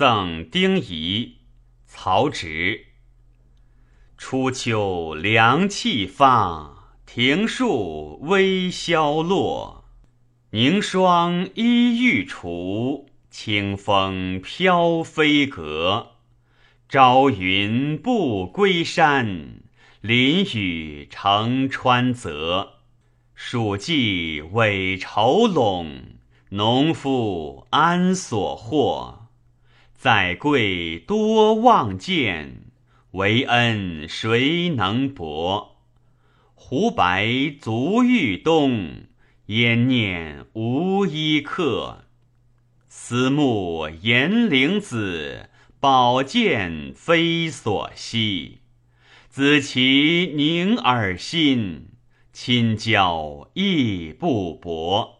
赠丁仪，曹植。初秋凉气发，庭树微萧落。凝霜衣欲除，清风飘飞阁。朝云不归山，林雨成川泽。暑季委愁陇，农夫安所获？在贵多望见，为恩谁能薄？胡白足欲东，焉念无衣客？思慕严陵子。宝剑非所惜，子其宁尔心，亲交亦不薄。